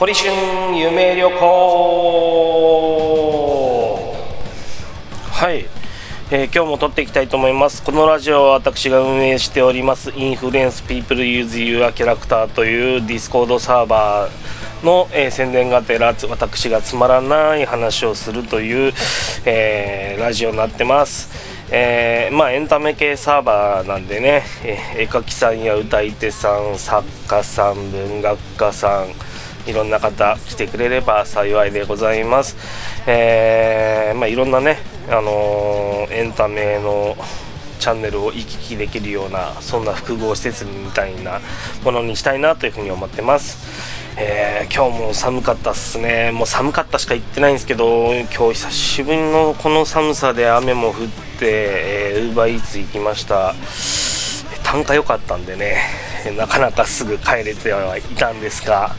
堀春夢旅行。はい、えー今日も撮っていきたいと思います。このラジオは私が運営しております。 Influence People Use Your Character というディスコードサーバーの、えー宣伝がてら私がつまらない話をするという、えーラジオになってます。えーまあエンタメ系サーバーなんでね、えー絵描きさんや歌い手さん作家さん文学家さんいろんな方来てくれれば幸いでございます。えーまあ、いろんなね、あのーエンタメのチャンネルを行き来できるようなそんな複合施設みたいなものにしたいなというふうに思ってます。えー今日も寒かったっすねもう寒かったしか言ってないんですけど今日久しぶりのこの寒さで雨も降ってウーバーイーツ行きました単価良かったんでねなかなかすぐ帰れてはいたんですが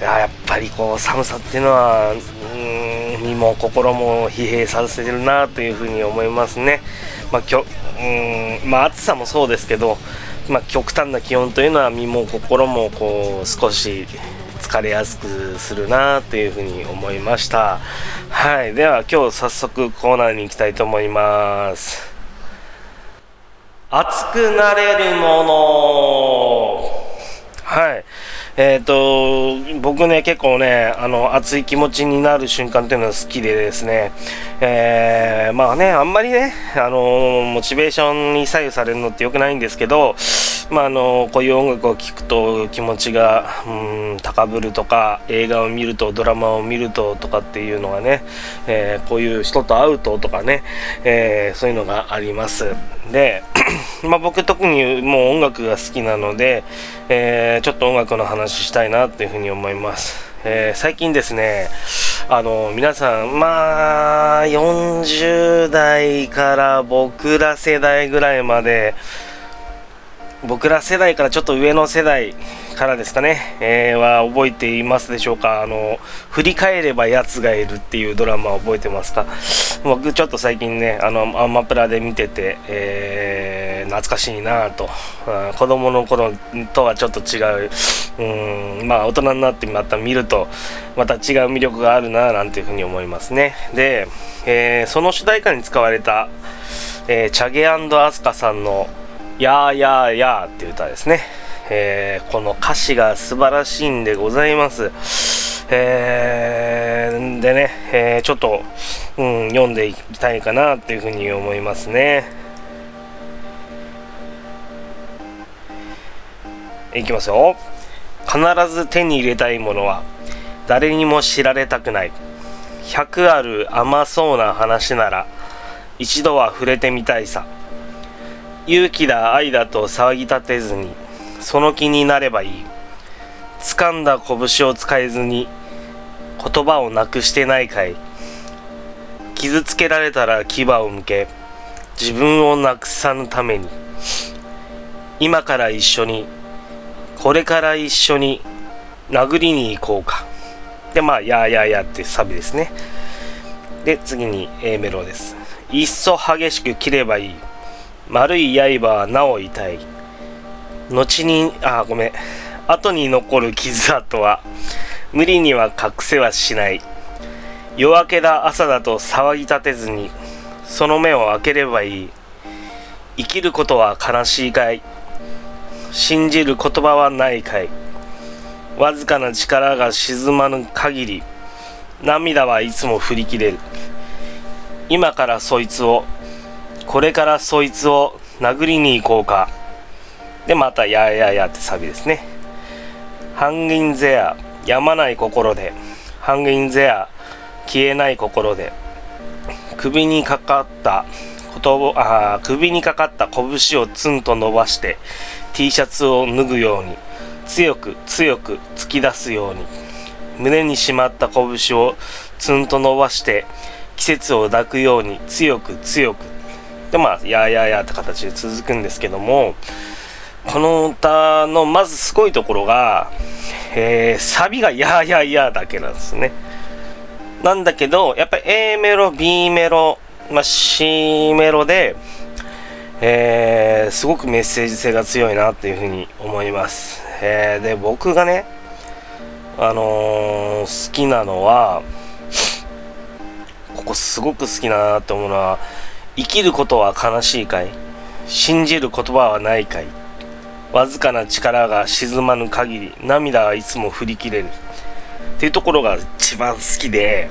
ややっぱりこう寒さっていうのはうん身も心も疲弊させてるなというふうに思いますね。まあ、きょうんまあ、暑さもそうですけど、まあ、極端な気温というのは身も心もこう少し疲れやすくするなというふうに思いました。はい、では今日早速コーナーに行きたいと思います。熱くなれるものはい。えっ、と、僕ね、結構ね、あの、熱い気持ちになる瞬間っていうのは好きでですね、えーまあね、あんまりね、あの、モチベーションに左右されるのってよくないんですけど、まあ、の、こういう音楽を聴くと気持ちが、うん、高ぶるとか、映画を見ると、ドラマを見るととかっていうのがね、えーこういう人と会うととかね、えーそういうのがあります。で、まあ僕特にもう音楽が好きなので、えーちょっと音楽の話したいなというふうに思います。えー最近ですね、あの皆さん、まあ40代から僕ら世代ぐらいまで、僕ら世代からちょっと上の世代からですかね、えーは覚えていますでしょうか。あの振り返れば奴がいるっていうドラマを覚えてますか。僕ちょっと最近ねあのアマプラで見てて、えー懐かしいなぁと。あー子供の頃とはちょっと違う。うんまあ大人になってまた見るとまた違う魅力があるなぁなんていうふうに思いますね。で、えーその主題歌に使われた、えーチャゲアスカさんの「やーやーやー」っていう歌ですね、えーこの歌詞が素晴らしいんでございます。えーでね、えーちょっと、うん、読んでいきたいかなっていうふうに思いますね。いきますよ。必ず手に入れたいものは誰にも知られたくない。100ある甘そうな話なら一度は触れてみたいさ。勇気だ愛だと騒ぎ立てずにその気になればいい。掴んだ拳を使えずに言葉をなくしてないかい。傷つけられたら牙を向け自分をなくさぬために。今から一緒にこれから一緒に殴りに行こうか。でまあ「やーやーやー」ってサビですね。で次に A メロです。いっそ激しく切ればいい。丸い刃はなお痛い。後にあごめん。後に残る傷跡は無理には隠せはしない。夜明けだ朝だと騒ぎ立てずにその目を開ければいい。生きることは悲しいかい。信じる言葉はないかい。わずかな力が沈まぬ限り。涙はいつも振り切れる。今からそいつをこれからそいつを殴りに行こうか。でまた「ややや」ってサビですね。ハンギンゼアやまない心で。ハンギンゼア消えない心で。首にかかった言葉あ首にかかった拳をツンと伸ばして T シャツを脱ぐように。強く強く突き出すように。胸にしまった拳をツンと伸ばして季節を抱くように。強く強くでまあ「やややー」って形で続くんですけどもこの歌のまずすごいところが、えーサビが「ややや」だけなんですね。なんだけどやっぱり A メロ B メロ、まあ、C メロで、えーすごくメッセージ性が強いなっていうふうに思います、えーで僕がねあの、好きなのはここすごく好きだなって思うのは生きることは悲しいかい？信じる言葉はないかい？わずかな力が沈まぬ限り涙はいつも振り切れる。っていうところが一番好きで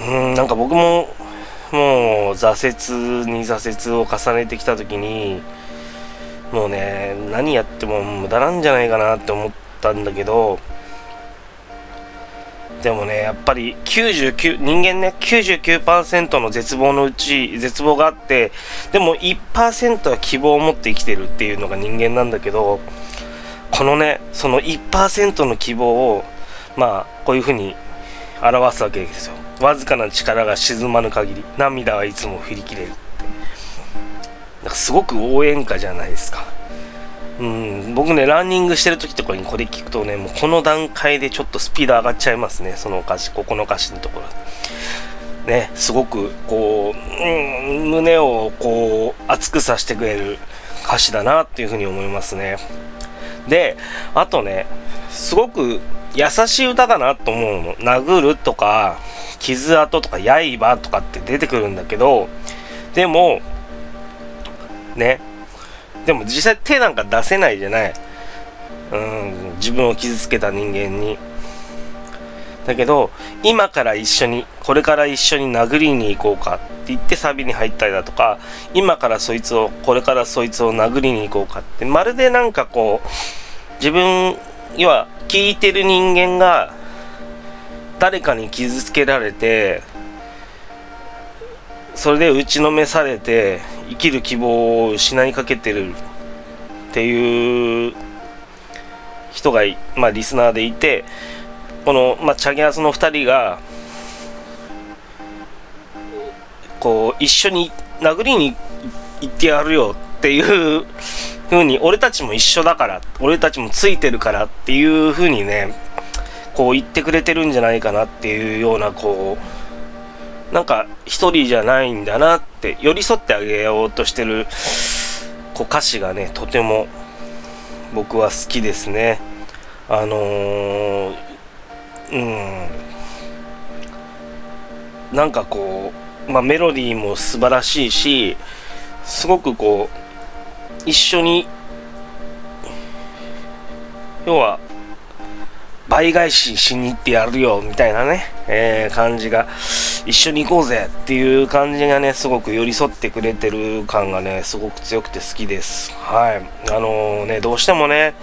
うんなんか僕ももう挫折に挫折を重ねてきた時にもうね何やっても無駄なんじゃないかなって思ったんだけどでもねやっぱり99人間ね99%の絶望のうち絶望があってでも1%は希望を持って生きてるっていうのが人間なんだけどこのねその1%の希望をまあこういうふうに表すわけですよ。わずかな力が沈まぬ限り涙はいつも振り切れるって。すごく応援歌じゃないですか。うん、僕ね、ランニングしてる時とかにこれ聞くとね、もうこの段階でちょっとスピード上がっちゃいますね、その歌詞、ここの歌詞のところ。ね、すごくこう、うん、胸をこう、熱くさせてくれる歌詞だなっていうふうに思いますね。で、あとね、すごく優しい歌だなと思うの。殴るとか、傷跡とか、刃とかって出てくるんだけど、でも、ね、でも実際手なんか出せないじゃない。うん自分を傷つけた人間に。だけど今から一緒にこれから一緒に殴りに行こうかって言ってサビに入ったりだとか今からそいつをこれからそいつを殴りに行こうかって。まるでなんかこう自分要は聞いてる人間が誰かに傷つけられてそれで打ちのめされて生きる希望を失いかけてるっていう人が、まあ、リスナーでいてこの、まあ、チャゲアスの2人がこう一緒に殴りに行ってやるよっていう風に俺たちも一緒だから俺たちもついてるからっていう風にねこう言ってくれてるんじゃないかなっていうようなこうなんか一人じゃないんだなって寄り添ってあげようとしてるこう歌詞がねとても僕は好きですね。あのー、うん。なんかこう、まあ、メロディーも素晴らしいしすごくこう一緒に要は倍返ししに行ってやるよみたいなね、えー、感じが一緒に行こうぜっていう感じがね、すごく寄り添ってくれてる感がね、すごく強くて好きです。はい。あのー、ね、どうしてもね、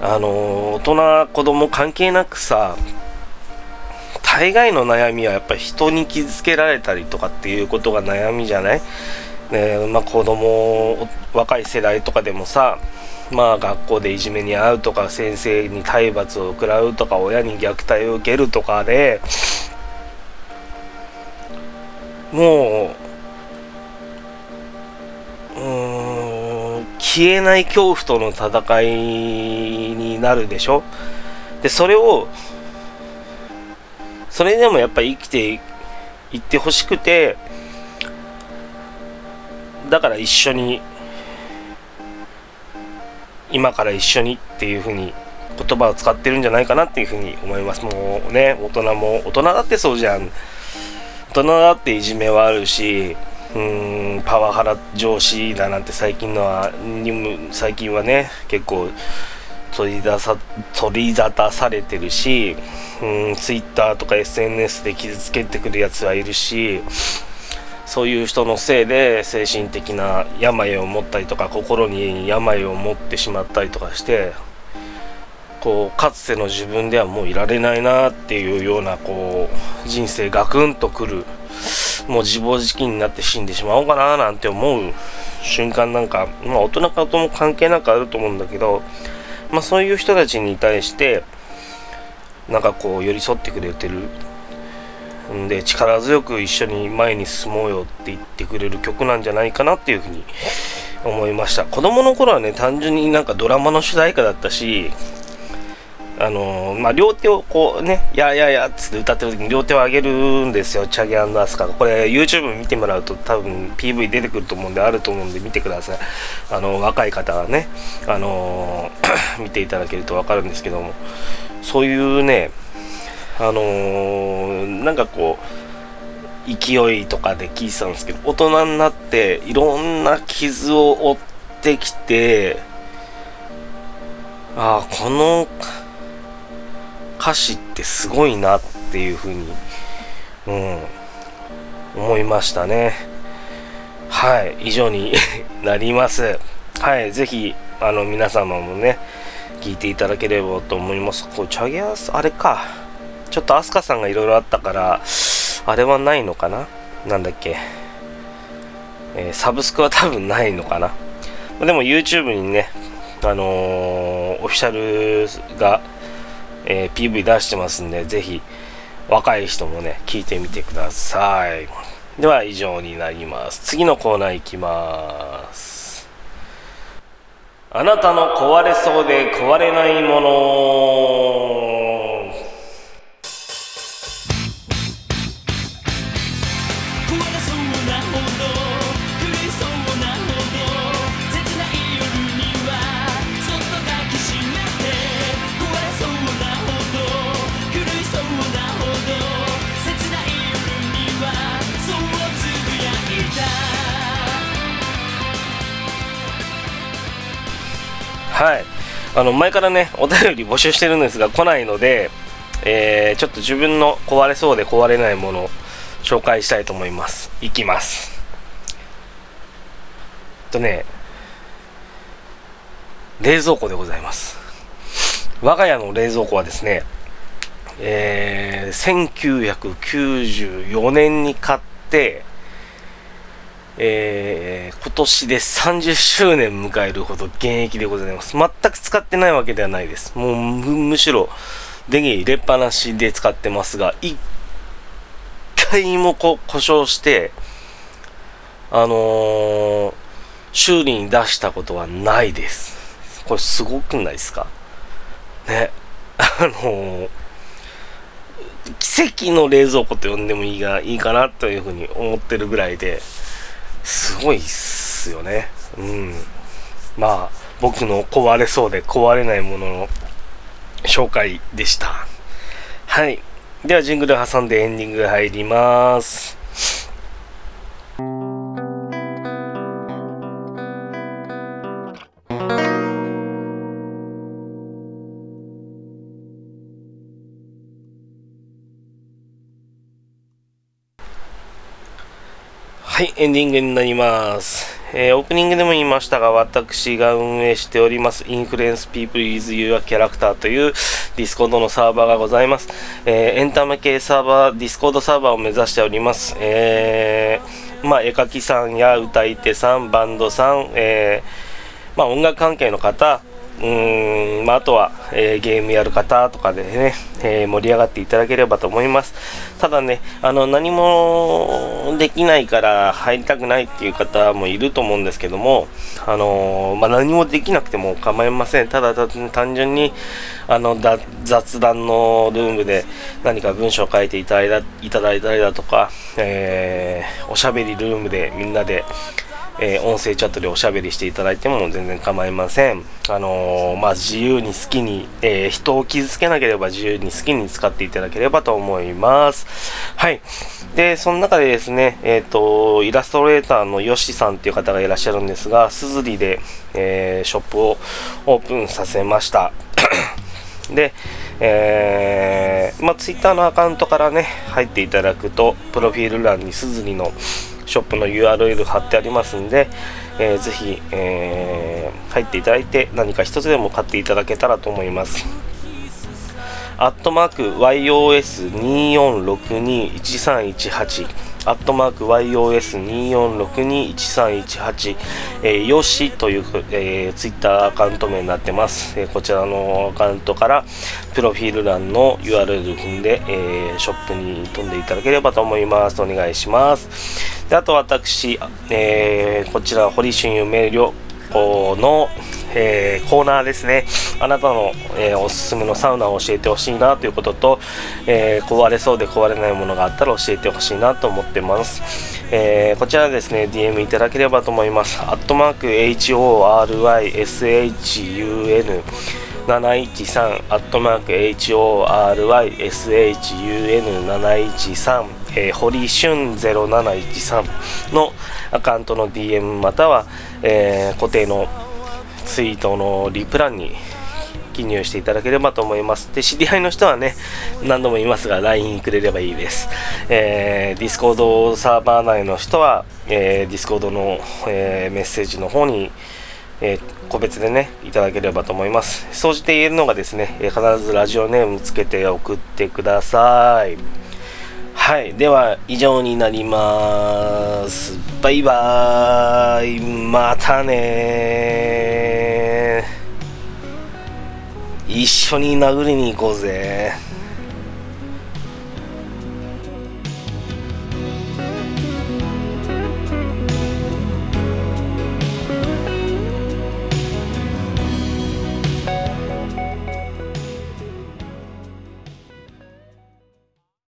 あのー、大人、子供関係なくさ、大概の悩みはやっぱり人に傷つけられたりとかっていうことが悩みじゃない？ねまあ、子供若い世代とかでもさまあ学校でいじめに遭うとか先生に体罰を食らうとか親に虐待を受けるとかでもう、うん、消えない恐怖との戦いになるでしょ？で、それを、それでもやっぱり生きていってほしくて、だから一緒に、今から一緒にっていうふうに言葉を使ってるんじゃないかなっていうふうに思います。もうね、大人も、大人だってそうじゃん。大人だっていじめはあるしうーんパワハラ上司だなんて最近のは最近はね結構取り出さ取り沙汰されてるしうん Twitter とか SNS で傷つけてくるやつはいるしそういう人のせいで精神的な病を持ったりとか心に病を持ってしまったりとかしてこうかつての自分ではもういられないなっていうようなこう人生ガクンとくるもう自暴自棄になって死んでしまおうかななんて思う瞬間なんか、まあ、大人か子供関係なくあると思うんだけど、まあ、そういう人たちに対してなんかこう寄り添ってくれてるんで力強く一緒に前に進もうよって言ってくれる曲なんじゃないかなっていうふうに思いました。子供の頃はね単純になんかドラマの主題歌だったしあのー、まあ、両手をこうね、やややっつって歌ってる時に両手を上げるんですよ、チャゲアスカが。これ YouTube 見てもらうと多分 PV 出てくると思うんで、あると思うんで見てください。あの、若い方はね、あのー、見ていただけるとわかるんですけども、そういうね、あのー、なんかこう、勢いとかで聞いてたんですけど、大人になっていろんな傷を負ってきて、ああ、この、歌詞ってすごいなっていうふうに、うん、思いましたね。はい、以上に なります。はい、ぜひ、あの、皆様もね、聞いていただければと思います。これ、チャゲアス、あれか。ちょっとアスカさんがいろいろあったから、あれはないのかな？なんだっけ？えー、サブスクは多分ないのかな？でも YouTube にね、あのー、オフィシャルがえー、PV 出してますんで、ぜひ若い人もね、聞いてみてください。では以上になります。次のコーナーいきます。あなたの壊れそうで壊れないものあの前からねお便り募集してるんですが来ないので、えー、ちょっと自分の壊れそうで壊れないものを紹介したいと思います。いきます。とね冷蔵庫でございます。我が家の冷蔵庫はですねえー、1994年に買ってえー、今年で30周年迎えるほど現役でございます。全く使ってないわけではないです。もうむしろ電源入れっぱなしで使ってますが、一回もこ故障して、あのー、修理に出したことはないです。これすごくないですか？ね。あのー、奇跡の冷蔵庫と呼んでもいいがいいかなというふうに思ってるぐらいで、すごいっすよね。うん。まあ、僕の壊れそうで壊れないものの紹介でした。はい。では、ジングル挟んでエンディング入ります。はい、エンディングになります。えー、オープニングでも言いましたが、私が運営しております、 Influence People Use Your Character というディスコードのサーバーがございます。えー、エンタメ系サーバー、ディスコードサーバーを目指しております。えー、まあ、絵描きさんや歌い手さん、バンドさん、えまあ、音楽関係の方、うーん、まあ、あとは、えー、ゲームやる方とかでね、えー、盛り上がっていただければと思います。ただね、あの、何もできないから入りたくないっていう方もいると思うんですけども、あのー、まあ、何もできなくても構いません。ただ単純に、あの、雑談のルームで何か文章を書いていただいたりだとか、え、おしゃべりルームでみんなで、えー、音声チャットでおしゃべりしていただいても全然構いません。あのー、まあ、自由に好きに、えー、人を傷つけなければ自由に好きに使っていただければと思います。はい。で、その中でですね、えっ、と、イラストレーターのヨシさんっていう方がいらっしゃるんですが、すずりで、えショップをオープンさせました。で、えー、まあ、ツイッターのアカウントからね、入っていただくと、プロフィール欄にすずりのショップの URL 貼ってありますんで、えー、ぜひ、えー、入っていただいて何か一つでも買っていただけたらと思います。アットマーク YOS24621318 アットマーク YOS24621318、えー、よしという、えー、ツイッターアカウント名になってます、えー、こちらのアカウントからプロフィール欄の URL 踏んで、えー、ショップに飛んでいただければと思います。お願いします。であと私、えー、こちら堀春夢旅の、えー、コーナーですね。あなたの、えー、おすすめのサウナを教えてほしいなということと、えー、壊れそうで壊れないものがあったら教えてほしいなと思ってます。えこちらですね、DM いただければと思います。アットマーク HORYSHUN 713アットマーク HORYSHUN713 えー、堀俊0713のアカウントの DM または、えー、固定のツイートのリプランに記入していただければと思います。で、知り合いの人はね、何度も言いますが、LINE くれればいいです。えー、Discord サーバー内の人は、えー、Discord の、えー、メッセージの方に、えー、個別でね、いただければと思います。総じて言えるのがですね、えー、必ずラジオネームつけて送ってください。はい。では、以上になります。バイバーイ。またね一緒に殴りに行こうぜ。